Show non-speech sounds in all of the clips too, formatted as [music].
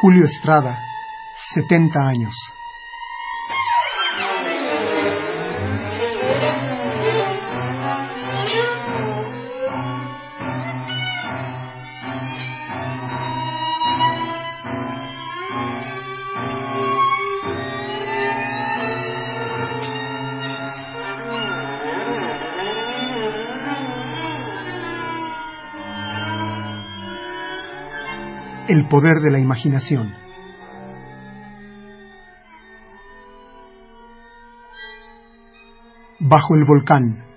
Julio Estrada, 70 años. Poder de la imaginación. Bajo el volcán.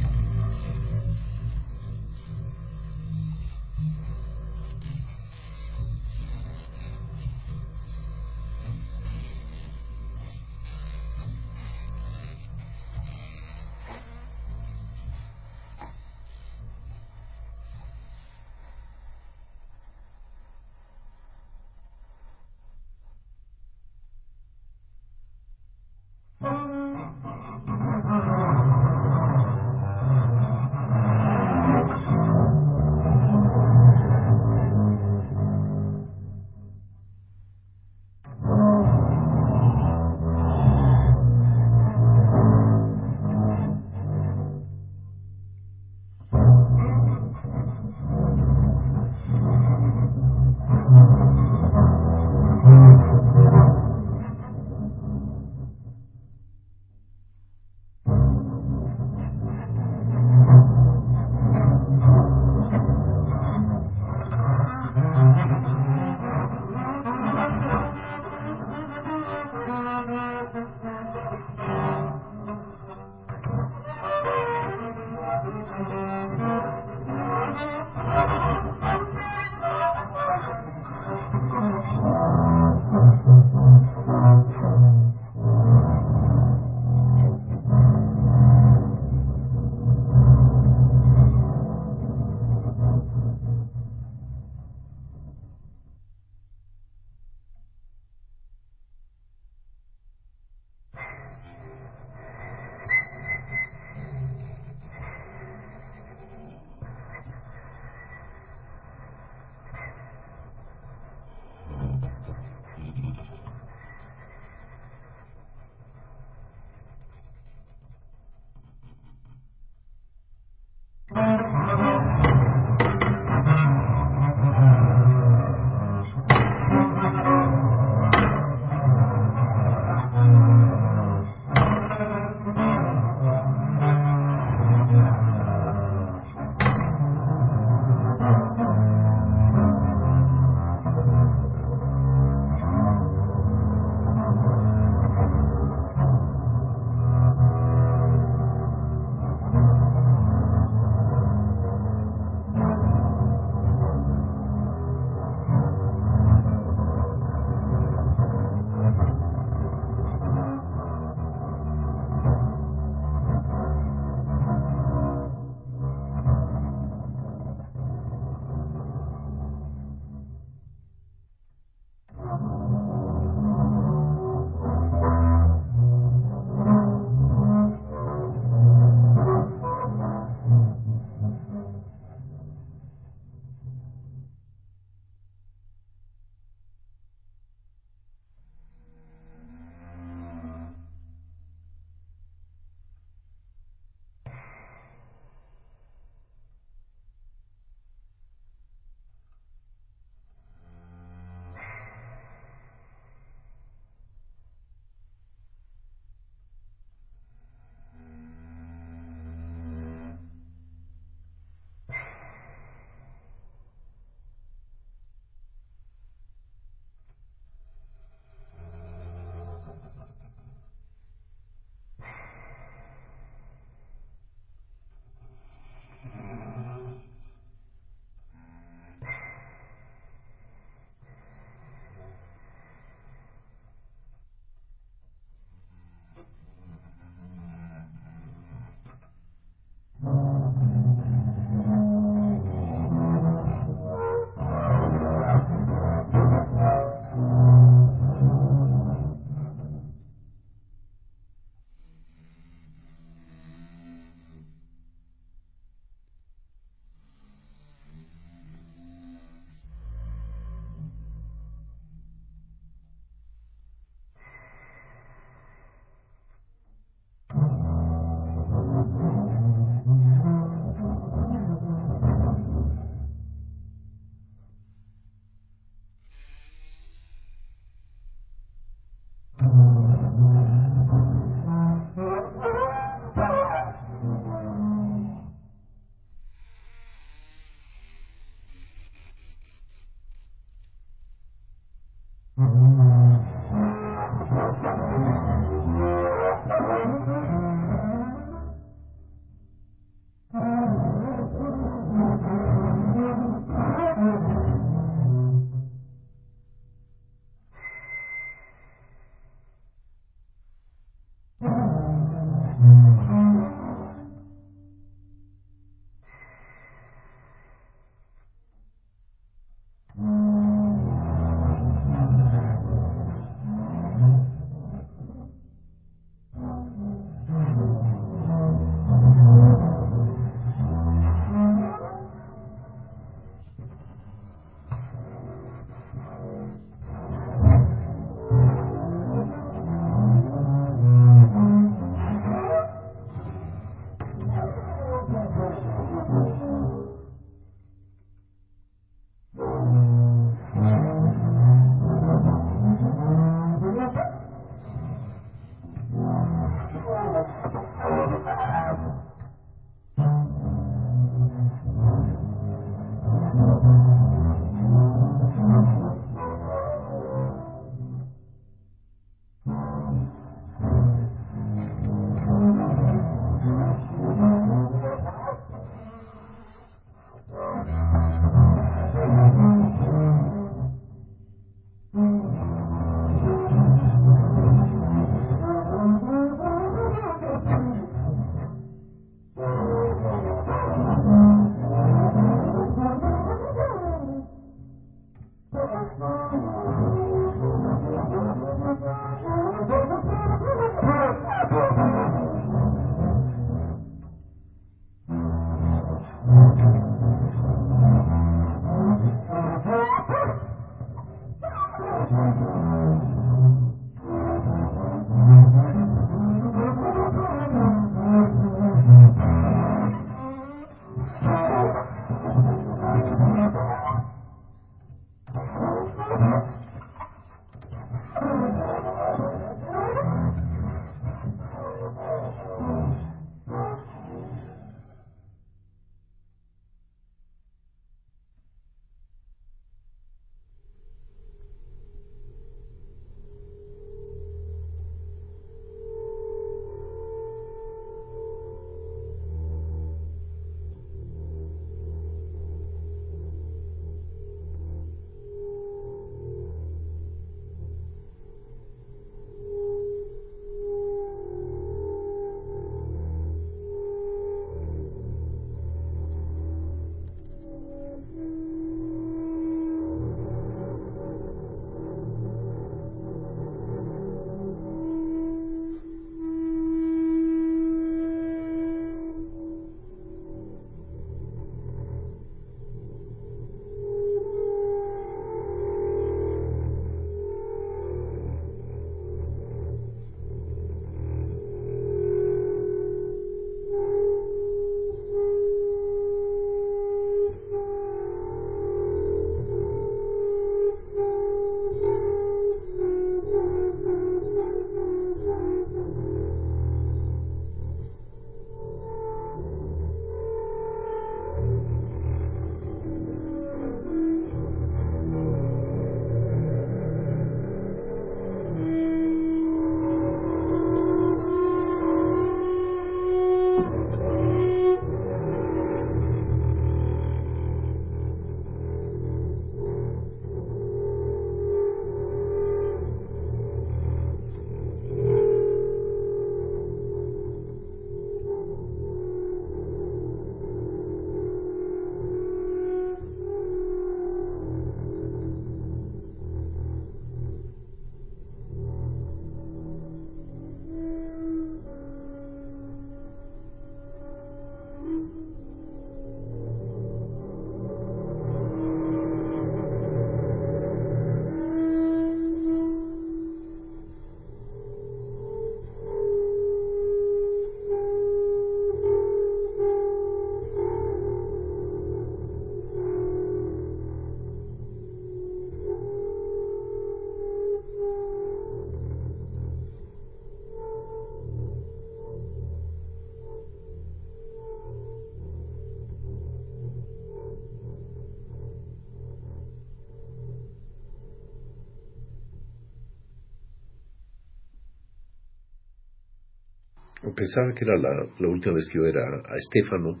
Pensaba que era la, última vez que yo era a Estefano,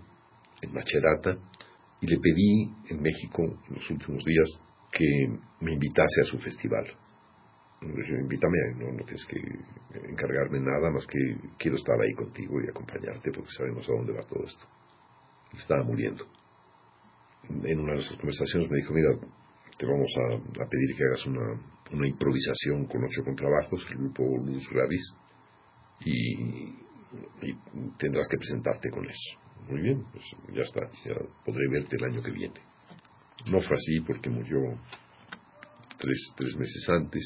en Macherata, y le pedí en México, en los últimos días, que me invitase a su festival. Invítame, no, no tienes que encargarme nada, más que quiero estar ahí contigo y acompañarte, porque sabemos a dónde va todo esto. Estaba muriendo. En una de esas conversaciones me dijo, mira, te vamos a, pedir que hagas una, una, improvisación con ocho contrabajos, el grupo Luz Gravis, y y tendrás que presentarte con eso. Muy bien, pues ya está, ya podré verte el año que viene. No fue así porque murió tres, tres meses antes.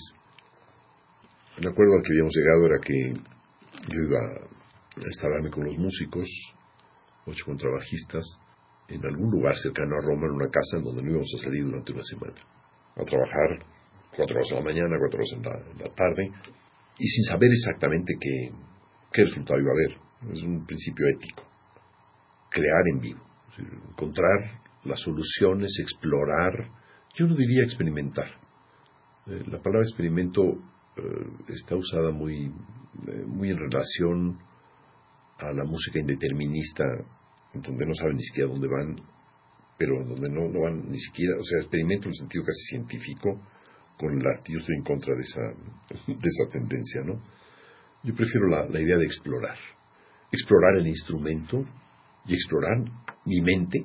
Me acuerdo al que habíamos llegado era que yo iba a instalarme con los músicos, ocho contrabajistas, en algún lugar cercano a Roma, en una casa en donde no íbamos a salir durante una semana. A trabajar cuatro horas en la mañana, cuatro horas en la, en la tarde, y sin saber exactamente qué, ¿qué resultado iba a haber? Es un principio ético. Crear en vivo, encontrar las soluciones, explorar, yo no diría experimentar. Eh, la palabra experimento eh, está usada muy, eh, muy en relación a la música indeterminista, donde no saben ni siquiera dónde van, pero donde no, no van ni siquiera, o sea, experimento en el sentido casi científico, con arte. Yo estoy en contra de esa, [laughs] de esa tendencia, ¿no? Yo prefiero la, idea de explorar. Explorar el instrumento y explorar mi mente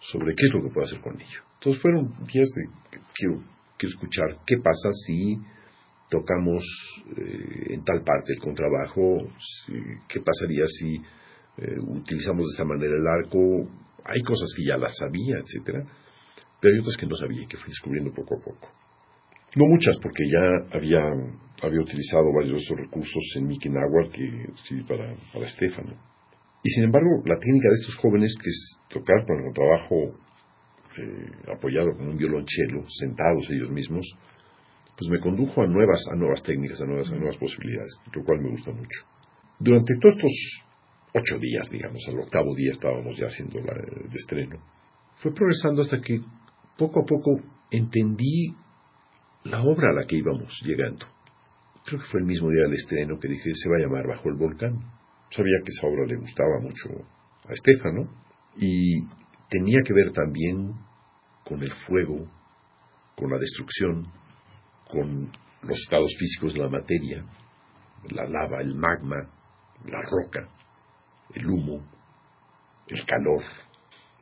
sobre qué es lo que puedo hacer con ello. Entonces fueron días de quiero, quiero escuchar qué pasa si tocamos eh, en tal parte el contrabajo, qué pasaría si eh, utilizamos de esta manera el arco. Hay cosas que ya las sabía, etcétera, pero hay otras que no sabía y que fui descubriendo poco a poco. No muchas, porque ya había, había utilizado varios de esos recursos en Miquinagua que sí, para, para Estefano. Y sin embargo, la técnica de estos jóvenes, que es tocar con el trabajo eh, apoyado con un violonchelo, sentados ellos mismos, pues me condujo a nuevas, a nuevas técnicas, a nuevas, a nuevas posibilidades, lo cual me gusta mucho. Durante todos estos ocho días, digamos, al octavo día estábamos ya haciendo el estreno, fue progresando hasta que poco a poco entendí la obra a la que íbamos llegando. Creo que fue el mismo día del estreno que dije, se va a llamar Bajo el Volcán. Sabía que esa obra le gustaba mucho a Estefano y tenía que ver también con el fuego, con la destrucción, con los estados físicos de la materia, la lava, el magma, la roca, el humo, el calor,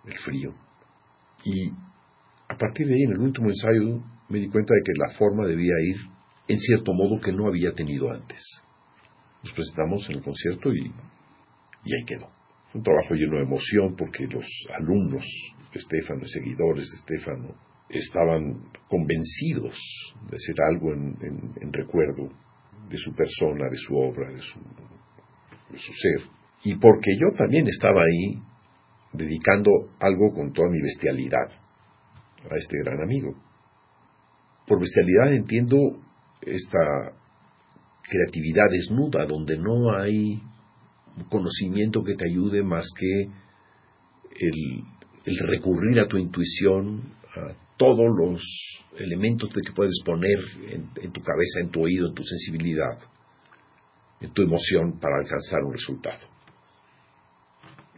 el frío. Y a partir de ahí, en el último ensayo, me di cuenta de que la forma debía ir en cierto modo que no había tenido antes. Nos presentamos en el concierto y, y ahí quedó. Un trabajo lleno de emoción porque los alumnos Estefano, seguidores de Estefano, estaban convencidos de hacer algo en, recuerdo de su persona, de su obra, de su ser. Y porque yo también estaba ahí dedicando algo con toda mi bestialidad a este gran amigo. Por bestialidad entiendo esta creatividad desnuda, donde no hay conocimiento que te ayude más que el, recurrir a tu intuición, a todos los elementos de que puedes poner en, tu cabeza, en tu oído, en tu sensibilidad, en tu emoción para alcanzar un resultado.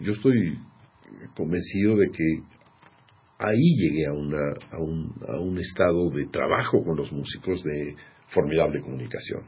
Yo estoy convencido de que ahí llegué a, una, a, un, a un estado de trabajo con los músicos de formidable comunicación.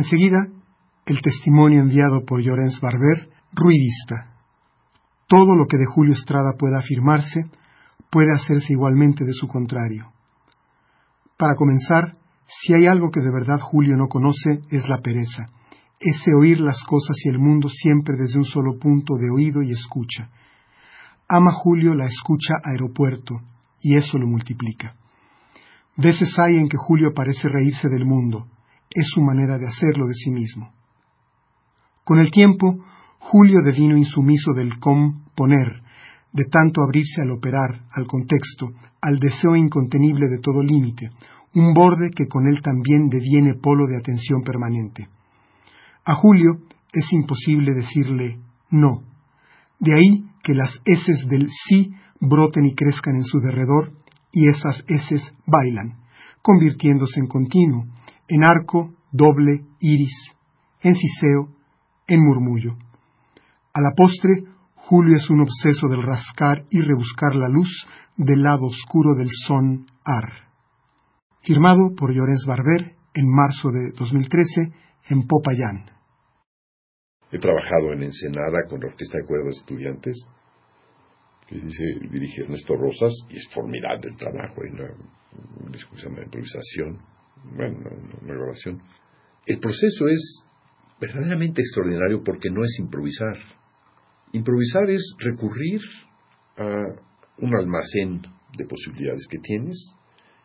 Enseguida, el testimonio enviado por Llorens Barber, ruidista. Todo lo que de Julio Estrada pueda afirmarse puede hacerse igualmente de su contrario. Para comenzar, si hay algo que de verdad Julio no conoce es la pereza, ese oír las cosas y el mundo siempre desde un solo punto de oído y escucha. Ama Julio la escucha aeropuerto, y eso lo multiplica. Veces hay en que Julio parece reírse del mundo, es su manera de hacerlo de sí mismo. Con el tiempo, Julio devino insumiso del componer, de tanto abrirse al operar, al contexto, al deseo incontenible de todo límite, un borde que con él también deviene polo de atención permanente. A Julio es imposible decirle no. De ahí que las heces del sí broten y crezcan en su derredor, y esas heces bailan, convirtiéndose en continuo, en arco, doble, iris, en siseo, en murmullo. A la postre, Julio es un obseso del rascar y rebuscar la luz del lado oscuro del son ar. Firmado por Llorens Barber en marzo de 2013 en Popayán. He trabajado en Ensenada con la Orquesta de Cuerdas Estudiantes, que dice, dirige Ernesto Rosas, y es formidable el trabajo, hay una, una, improvisación, bueno, una grabación. El proceso es verdaderamente extraordinario porque no es improvisar. Improvisar es recurrir a un almacén de posibilidades que tienes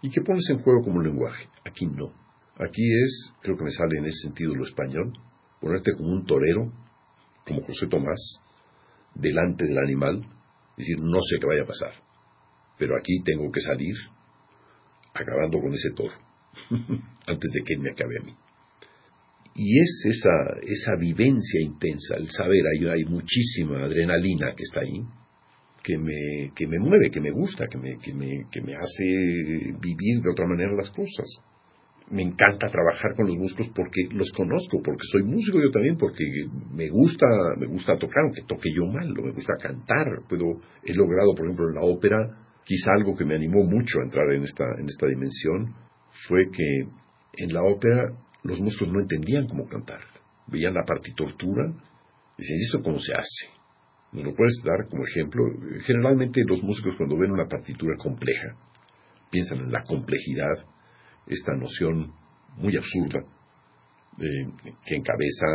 y que pones en juego como lenguaje. Aquí no. Aquí es, creo que me sale en ese sentido lo español, ponerte como un torero, como José Tomás, delante del animal, decir, no sé qué vaya a pasar, pero aquí tengo que salir acabando con ese toro, [laughs] antes de que me acabe a mí. Y es esa, esa vivencia intensa, el saber, hay, hay muchísima adrenalina que está ahí, que me, que me mueve, que me gusta, que me, que, me, que me hace vivir de otra manera las cosas. Me encanta trabajar con los músicos porque los conozco, porque soy músico yo también, porque me gusta, me gusta tocar, aunque toque yo mal, me gusta cantar. Puedo, he logrado, por ejemplo, en la ópera, quizá algo que me animó mucho a entrar en esta, en esta dimensión, fue que en la ópera los músicos no entendían cómo cantar. Veían la partitura y decían, ¿esto cómo se hace? ¿Nos lo puedes dar como ejemplo? Generalmente los músicos cuando ven una partitura compleja, piensan en la complejidad, esta noción muy absurda eh, que encabeza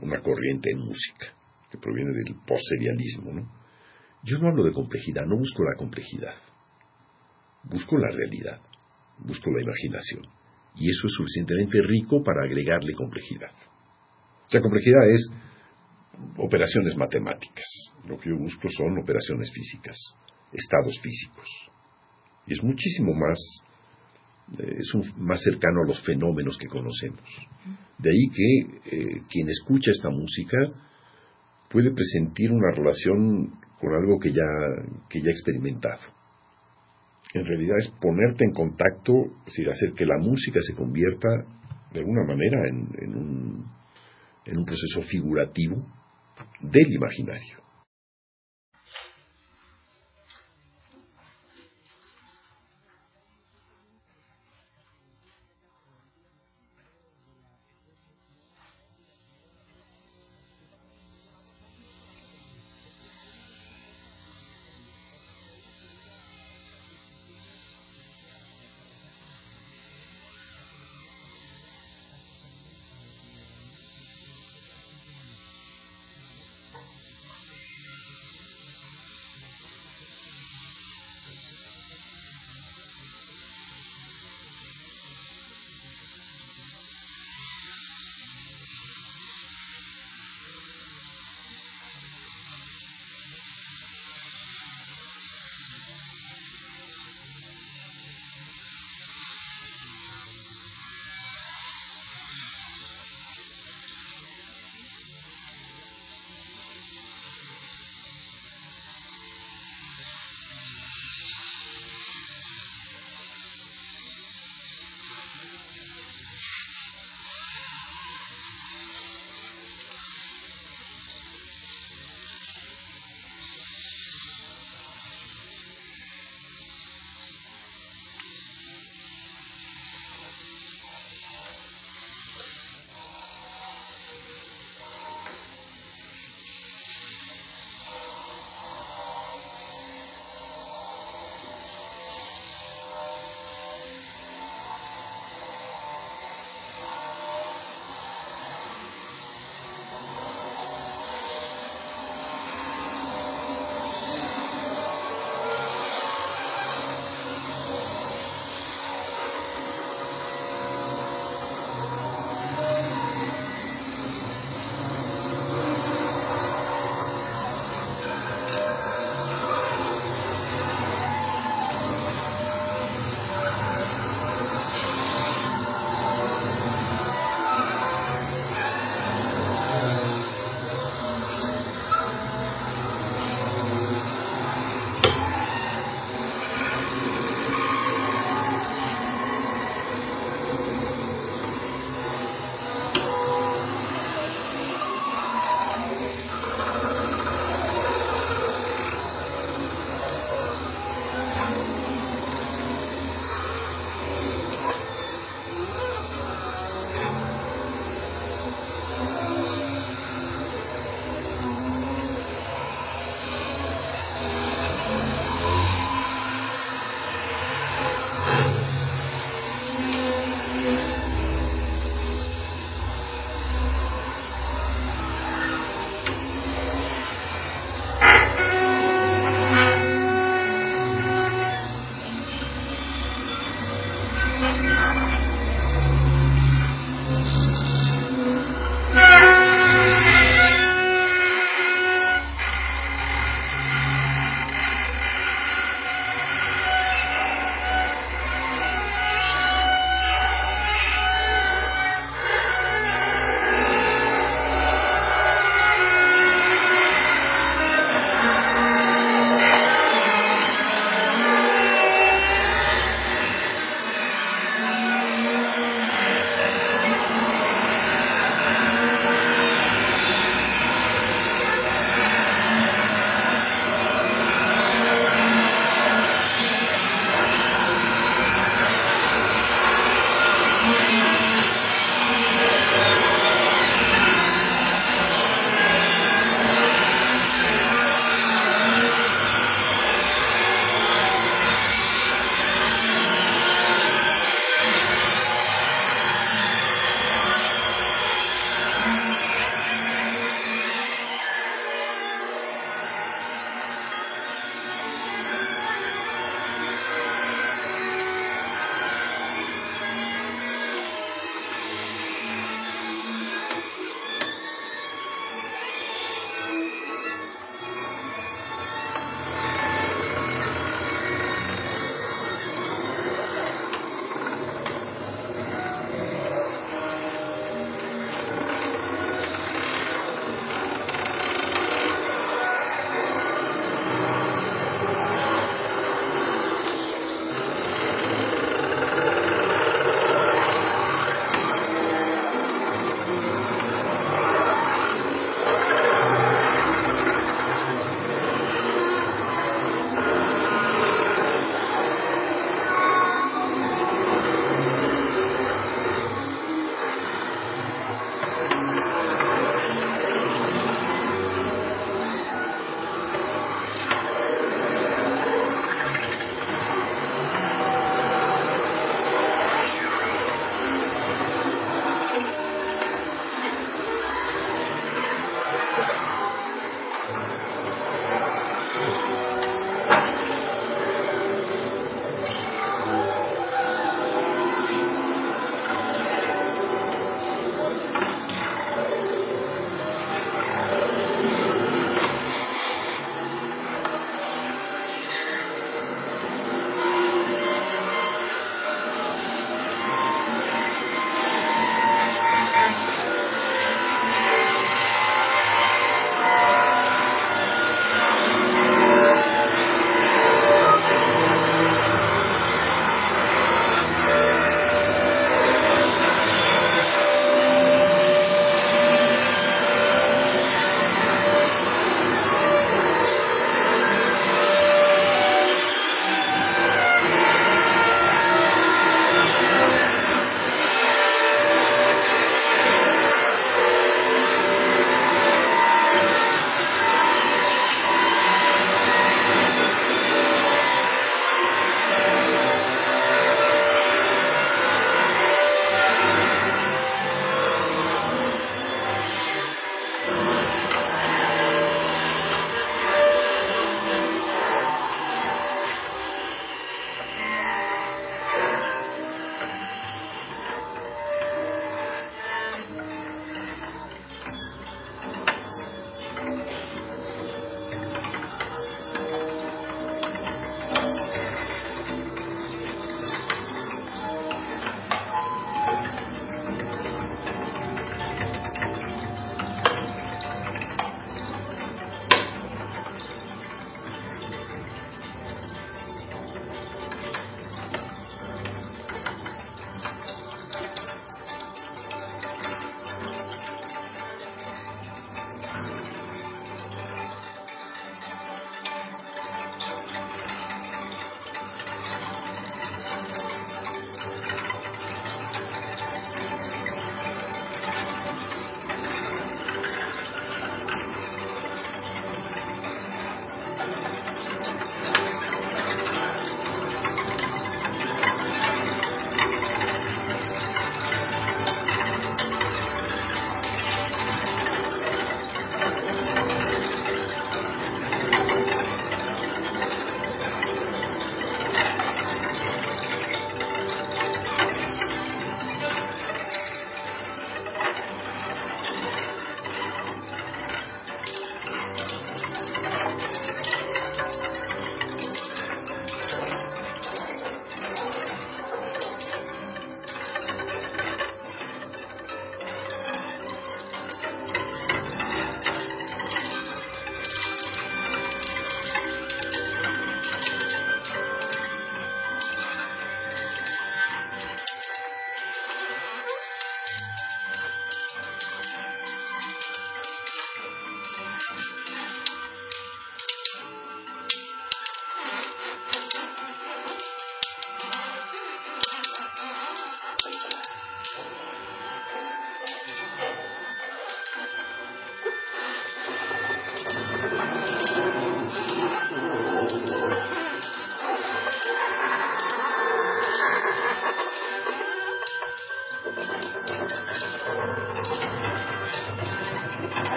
una corriente en música, que proviene del postserialismo. ¿no? Yo no hablo de complejidad, no busco la complejidad, busco la realidad, busco la imaginación y eso es suficientemente rico para agregarle complejidad. Sea, complejidad es operaciones matemáticas. Lo que yo busco son operaciones físicas, estados físicos. Y es muchísimo más, eh, es más cercano a los fenómenos que conocemos. De ahí que eh, quien escucha esta música puede presentir una relación con algo que ya, que ya ha experimentado en realidad es ponerte en contacto, es decir, hacer que la música se convierta de alguna manera en, un, en un proceso figurativo del imaginario.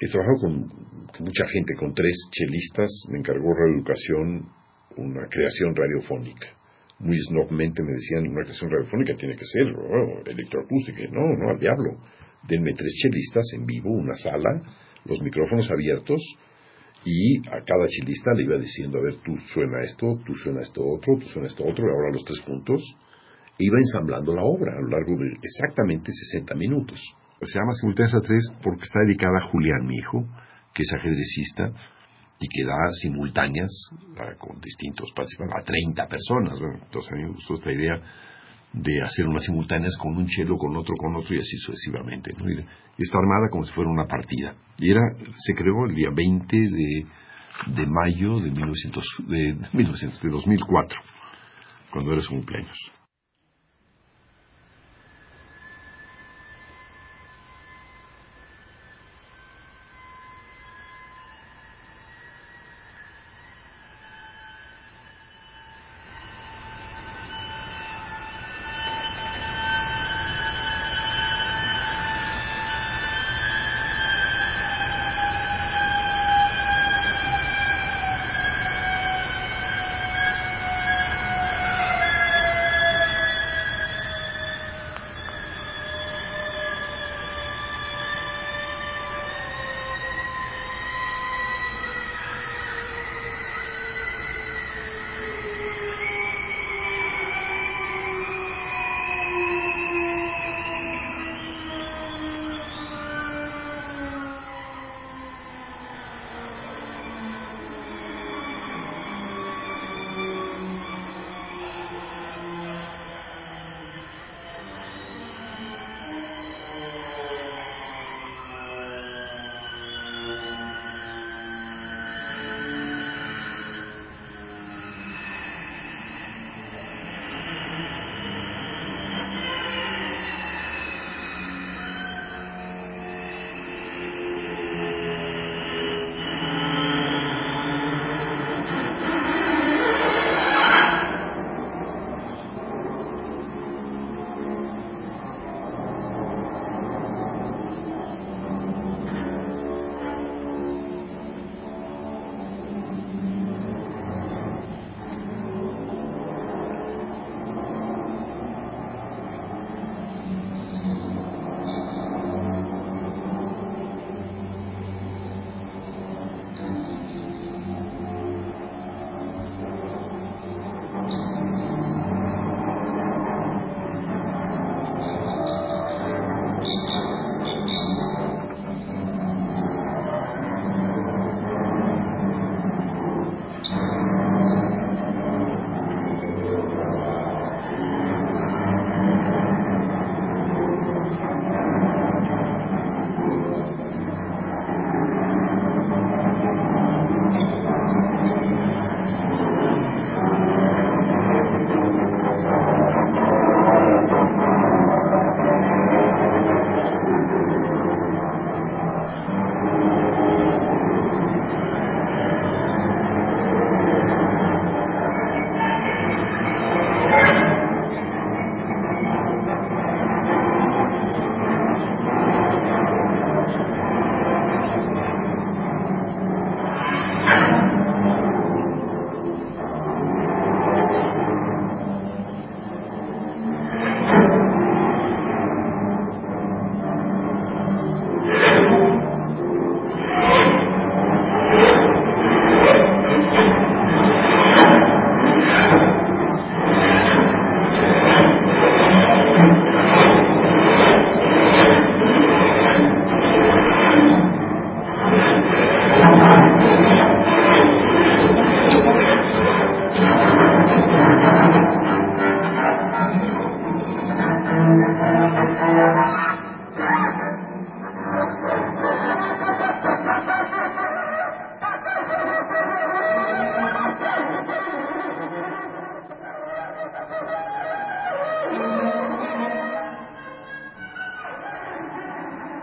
He trabajado con, mucha gente, con tres chelistas, me encargó Reeducación, una creación radiofónica. Muy snobmente me decían, una creación radiofónica tiene que ser oh, electroacústica. No, no, al diablo. Denme tres chelistas en vivo, una sala, los micrófonos abiertos, y a cada chelista le iba diciendo, a ver, tú suena esto, tú suena esto otro, tú suena esto otro, y ahora los tres puntos. E iba ensamblando la obra a lo largo de exactamente 60 minutos se llama Simultáneas a tres porque está dedicada a Julián, mi hijo, que es ajedrecista y que da simultáneas con distintos participantes, a 30 personas. entonces a mí me gustó esta idea de hacer unas simultáneas con un chelo, con otro, con otro y así sucesivamente. Y, está armada como si fuera una partida. Y era, se creó el día 20 de, de mayo de, 1900, de, 1900, de 2004, cuando era su cumpleaños.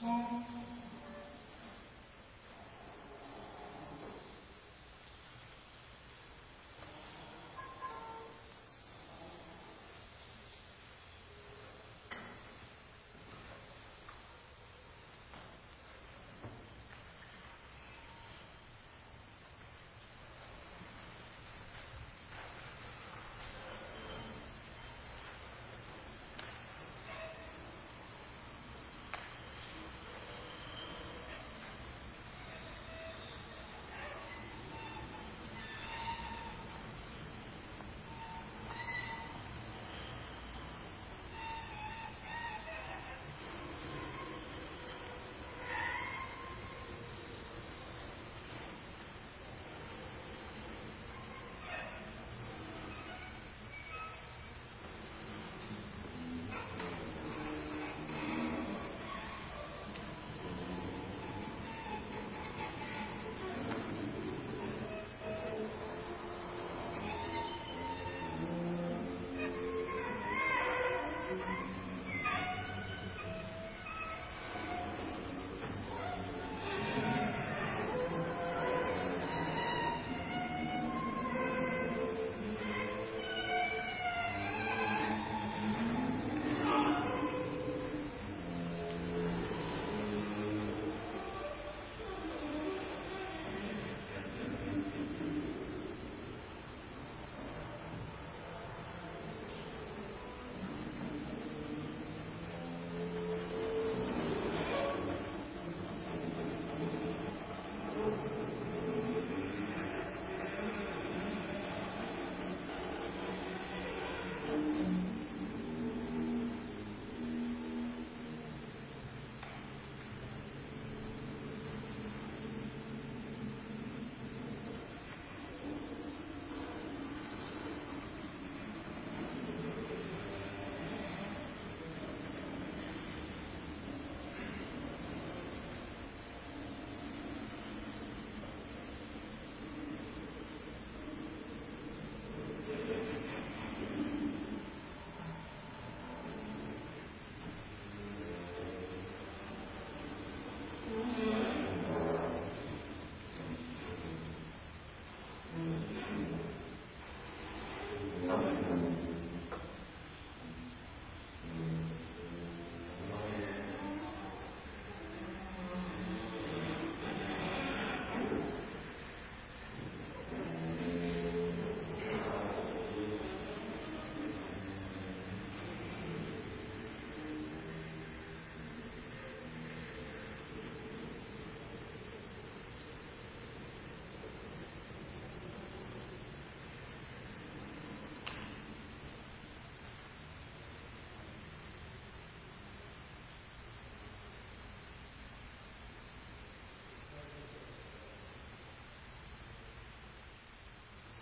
Son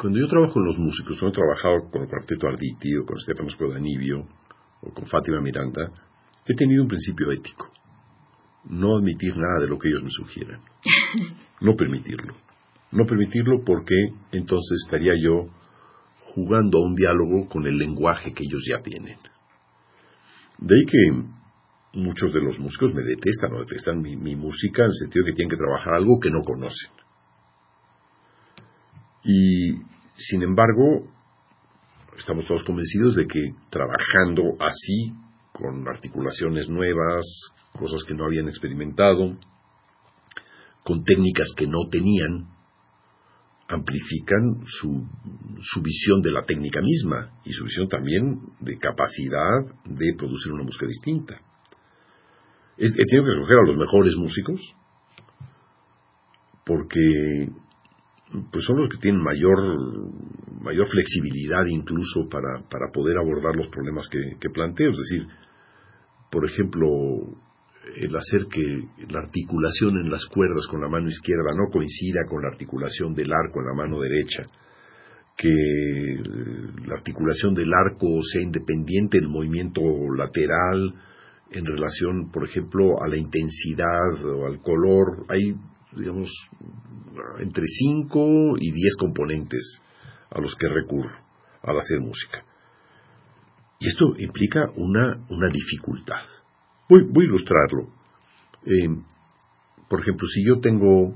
Cuando yo trabajo con los músicos, cuando he trabajado con el Cuarteto Arditi o con Stefano Spodanibio o con Fátima Miranda, he tenido un principio ético. No admitir nada de lo que ellos me sugieran. No permitirlo. No permitirlo porque entonces estaría yo jugando a un diálogo con el lenguaje que ellos ya tienen. De ahí que muchos de los músicos me detestan o detestan mi, mi música en el sentido de que tienen que trabajar algo que no conocen. Y sin embargo, estamos todos convencidos de que trabajando así, con articulaciones nuevas, cosas que no habían experimentado, con técnicas que no tenían, amplifican su, su, visión de la técnica misma y su visión también de capacidad de producir una música distinta. he tenido que escoger a los mejores músicos porque pues son los que tienen mayor, mayor flexibilidad incluso para, para poder abordar los problemas que, planteo. Es decir, por ejemplo, el hacer que la articulación en las cuerdas con la mano izquierda no coincida con la articulación del arco en la mano derecha, que la articulación del arco sea independiente del movimiento lateral en relación, por ejemplo, a la intensidad o al color. Hay digamos, entre 5 y 10 componentes a los que recurro al hacer música. Y esto implica una, una dificultad. Voy, voy a ilustrarlo. Eh, por ejemplo, si yo tengo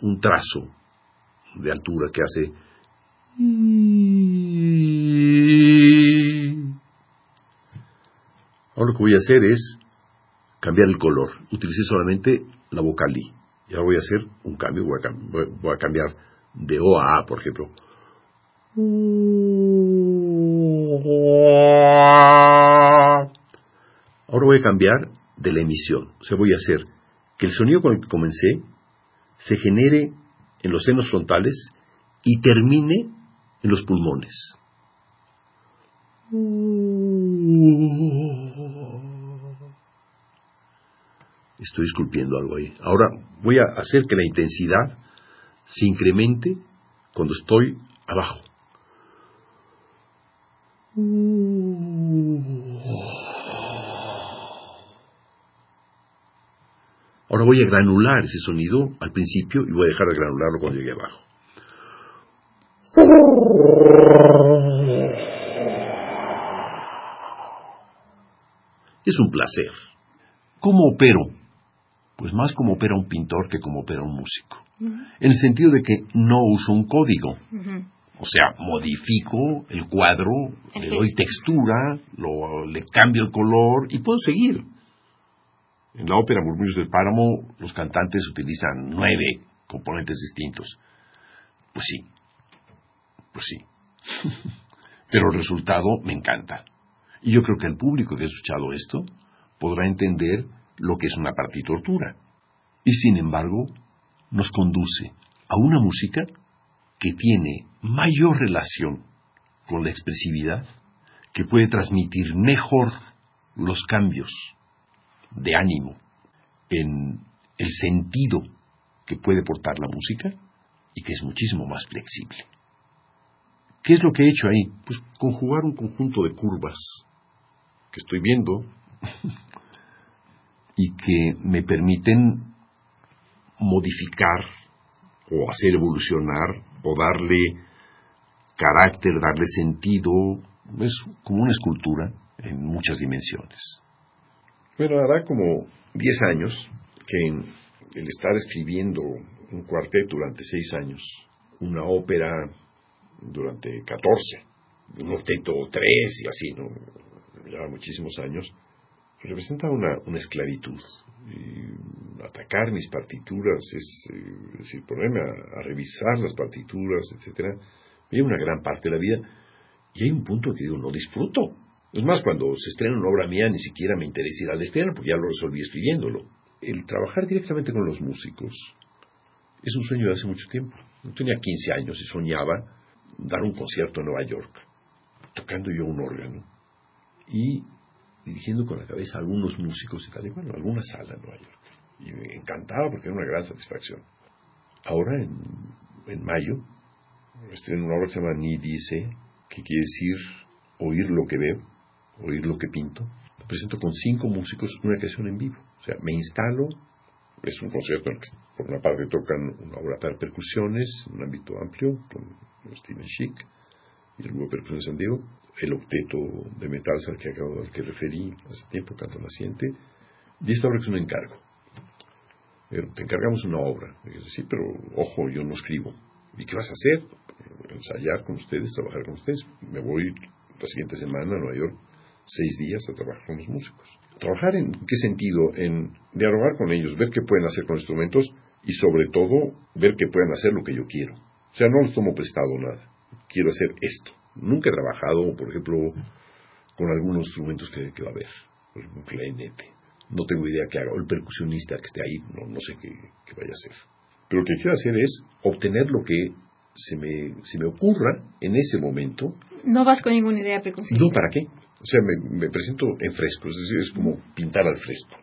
un trazo de altura que hace ahora lo que voy a hacer es cambiar el color. Utilicé solamente la vocal I. Y ahora voy a hacer un cambio, voy a, cambiar de O a A, por ejemplo. Ahora voy a cambiar de la emisión. O sea, voy a hacer que el sonido con el que comencé se genere en los senos frontales y termine en los pulmones. Estoy esculpiendo algo ahí. Ahora voy a hacer que la intensidad se incremente cuando estoy abajo. Ahora voy a granular ese sonido al principio y voy a dejar de granularlo cuando llegue abajo. Es un placer. ¿Cómo opero? Pues más como opera un pintor que como opera un músico. En el sentido de que no uso un código. O sea, modifico el cuadro, le doy textura, le cambio el color y puedo seguir. En la ópera Murmullos del Páramo, los cantantes utilizan nueve componentes distintos. Pues sí, pues sí. [laughs] Pero el resultado me encanta. Y yo creo que el público que ha escuchado esto podrá entender lo que es una partitortura. Y sin embargo, nos conduce a una música que tiene mayor relación con la expresividad, que puede transmitir mejor los cambios de ánimo, en el sentido que puede portar la música y que es muchísimo más flexible. ¿Qué es lo que he hecho ahí? Pues conjugar un conjunto de curvas que estoy viendo y que me permiten modificar o hacer evolucionar o darle carácter, darle sentido. Es como una escultura en muchas dimensiones. Bueno, hará como 10 años que el estar escribiendo un cuarteto durante 6 años, una ópera durante 14, un octeto 3 y así, ¿no? Ya muchísimos años, representa una, una esclavitud. Y atacar mis partituras, es, eh, decir, ponerme a, a, revisar las partituras, etcétera, me lleva una gran parte de la vida. Y hay un punto que digo, no disfruto. Es más, cuando se estrena una obra mía ni siquiera me interesa ir al estreno, porque ya lo resolví escribiéndolo. El trabajar directamente con los músicos es un sueño de hace mucho tiempo. Yo tenía 15 años y soñaba dar un concierto en Nueva York, tocando yo un órgano y dirigiendo con la cabeza a algunos músicos y tal, y bueno, alguna sala en Nueva York. Y me encantaba porque era una gran satisfacción. Ahora, en, en mayo, estreno una obra que se llama Ni Dice, que quiere decir oír lo que veo oír lo que pinto. presento con cinco músicos una creación en vivo. O sea, me instalo, es un concierto en el que por una parte tocan una obra para percusiones, en un ámbito amplio, con Steven Schick y el grupo de percusión de San Diego, el octeto de metal al que, acabo, al que referí hace tiempo, Canto Naciente, y esta obra que es un encargo. te encargamos una obra. sí, pero ojo, yo no escribo. ¿Y qué vas a hacer? Ensayar con ustedes, trabajar con ustedes. Me voy la siguiente semana a Nueva York seis días a trabajar con los músicos. ¿Trabajar en qué sentido? En dialogar con ellos, ver qué pueden hacer con instrumentos y sobre todo ver qué pueden hacer lo que yo quiero. O sea, no les tomo prestado nada. Quiero hacer esto. Nunca he trabajado, por ejemplo, con algunos instrumentos que, que va a haber. Por ejemplo, un clarinete. No tengo idea qué haga. O el percusionista que esté ahí, no, no sé qué, qué vaya a hacer. Pero lo que quiero hacer es obtener lo que se me, se me ocurra en ese momento. No vas con ninguna idea preconcebida. No, ¿para qué? O sea, me, me presento en fresco, es decir, es como pintar al fresco.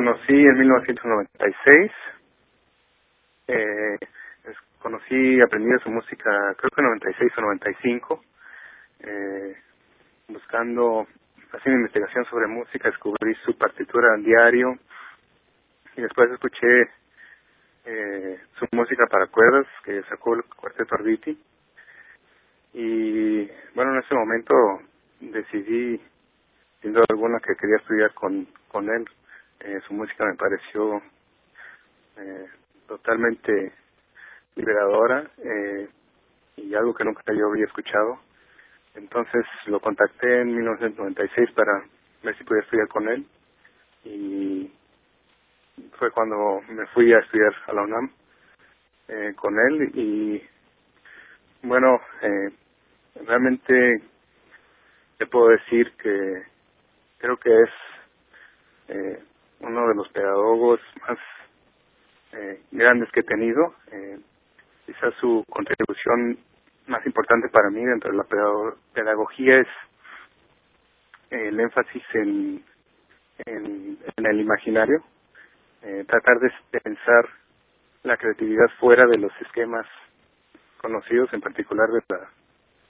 Conocí en 1996. Eh, conocí, aprendí su música, creo que en 96 o 95. Eh, buscando, haciendo investigación sobre música, descubrí su partitura en diario. Y después escuché eh, su música para cuerdas, que sacó el cuarteto Arditi. Y bueno, en ese momento decidí, sin duda alguna, que quería estudiar con, con él eh, su música me pareció eh, totalmente liberadora eh, y algo que nunca yo había escuchado. Entonces lo contacté en 1996 para ver si podía estudiar con él y fue cuando me fui a estudiar a la UNAM eh, con él y bueno, eh, realmente te puedo decir que creo que es eh, uno de los pedagogos más eh, grandes que he tenido. Eh, quizás su contribución más importante para mí dentro de la pedagogía es el énfasis en, en, el imaginario, eh, tratar de pensar la creatividad fuera de los esquemas conocidos, en particular de la,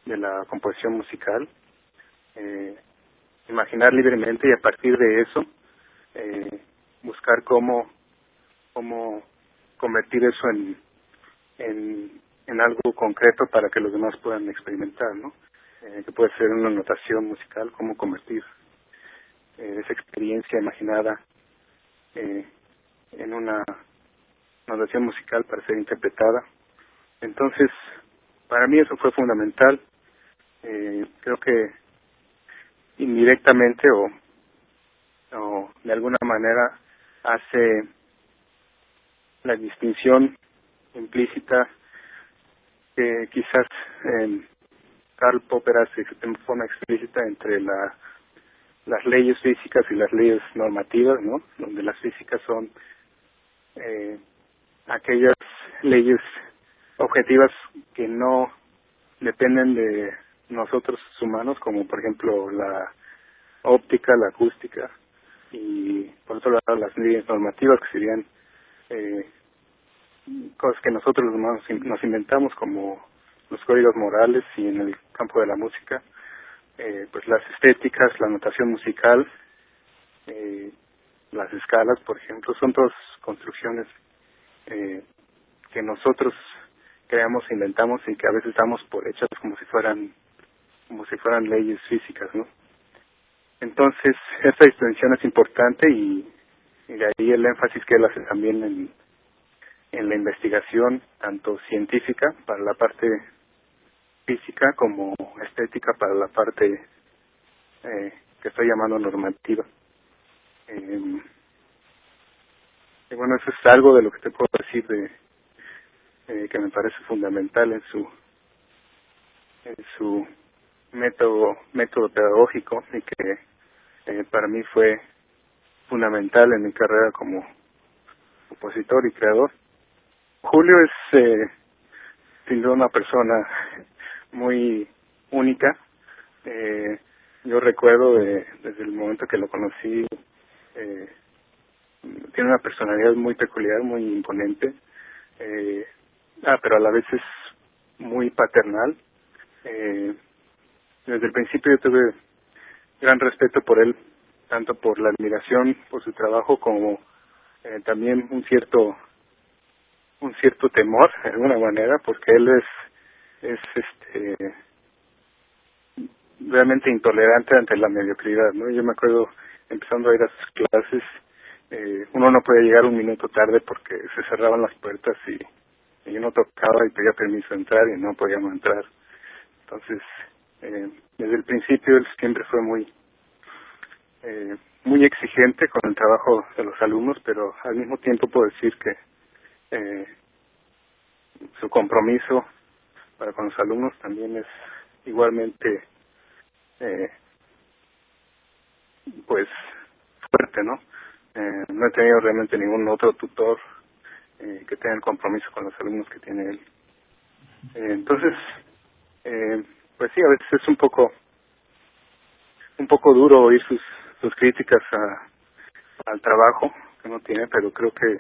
de la composición musical, eh, imaginar libremente y a partir de eso eh, buscar cómo cómo convertir eso en, en en algo concreto para que los demás puedan experimentar, ¿no? Eh, que puede ser una notación musical, cómo convertir eh, esa experiencia imaginada eh, en una notación musical para ser interpretada. Entonces, para mí eso fue fundamental. Eh, creo que indirectamente o o de alguna manera hace la distinción implícita que quizás eh, Karl Popper hace en forma explícita entre la las leyes físicas y las leyes normativas, ¿no? Donde las físicas son eh, aquellas leyes objetivas que no dependen de nosotros humanos, como por ejemplo la óptica, la acústica, y por otro lado las leyes normativas que serían eh, cosas que nosotros nos inventamos como los códigos morales y en el campo de la música eh, pues las estéticas la notación musical eh, las escalas por ejemplo son todas construcciones eh, que nosotros creamos inventamos y que a veces damos por hechas como si fueran como si fueran leyes físicas no entonces, esta distinción es importante y, de ahí el énfasis que él hace también en, en la investigación, tanto científica para la parte física como estética para la parte eh, que estoy llamando normativa. Eh, y bueno, eso es algo de lo que te puedo decir de eh, que me parece fundamental en su en su método método pedagógico y que eh, para mí fue fundamental en mi carrera como compositor y creador. Julio es eh, sin duda una persona muy única. Eh, yo recuerdo de, desde el momento que lo conocí, eh, tiene una personalidad muy peculiar, muy imponente, eh, ah, pero a la vez es muy paternal. Eh, desde el principio yo tuve gran respeto por él, tanto por la admiración por su trabajo como eh, también un cierto un cierto temor de alguna manera porque él es es este realmente intolerante ante la mediocridad, ¿no? Yo me acuerdo empezando a ir a sus clases, eh, uno no podía llegar un minuto tarde porque se cerraban las puertas y, y uno tocaba y pedía permiso de entrar y no podíamos entrar. Entonces, eh, desde el principio él siempre fue muy eh, muy exigente con el trabajo de los alumnos, pero al mismo tiempo puedo decir que eh, su compromiso para con los alumnos también es igualmente eh, pues fuerte, ¿no? Eh, no he tenido realmente ningún otro tutor eh, que tenga el compromiso con los alumnos que tiene él. Eh, entonces, eh, pues sí, a veces es un poco un poco duro oír sus sus críticas a, al trabajo que uno tiene, pero creo que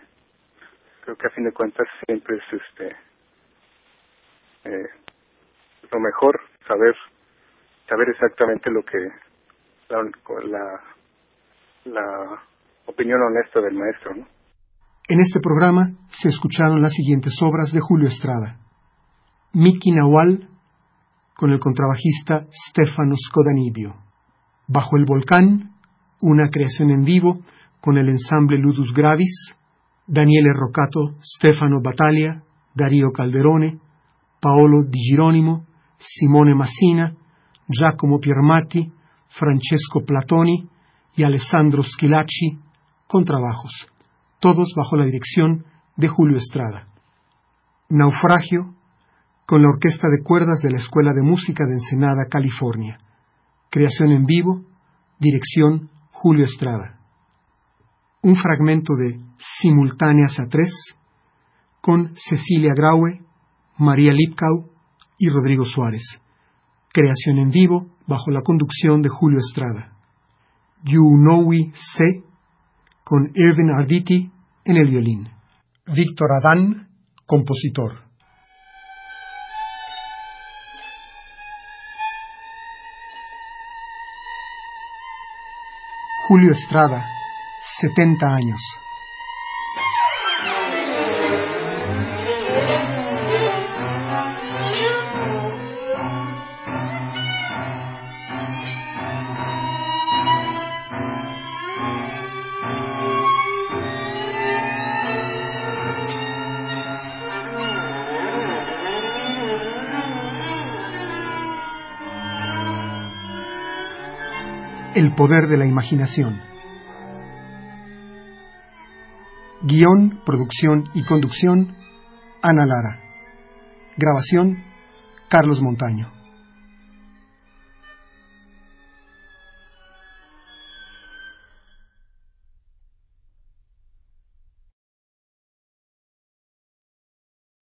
creo que a fin de cuentas siempre es este eh, lo mejor saber saber exactamente lo que la, la, opinión honesta del maestro ¿no? en este programa se escucharon las siguientes obras de Julio Estrada Miki Nahual con el contrabajista Stefano Scodanibio Bajo el volcán una creación en vivo con el ensamble Ludus Gravis, Daniele Roccato, Stefano Battaglia, Dario Calderone, Paolo Di Gironimo, Simone Massina, Giacomo Piermatti, Francesco Platoni y Alessandro Schilacci, con trabajos, todos bajo la dirección de Julio Estrada. Naufragio, con la Orquesta de Cuerdas de la Escuela de Música de Ensenada, California. Creación en vivo, dirección Julio Estrada. Un fragmento de Simultáneas a tres con Cecilia Graue, María Lipkau y Rodrigo Suárez. Creación en vivo bajo la conducción de Julio Estrada. You Know We C con Irvin Arditi en el violín. Víctor Adán, compositor. Julio Estrada, 70 años. Poder de la imaginación. Guión, producción y conducción, Ana Lara. Grabación, Carlos Montaño.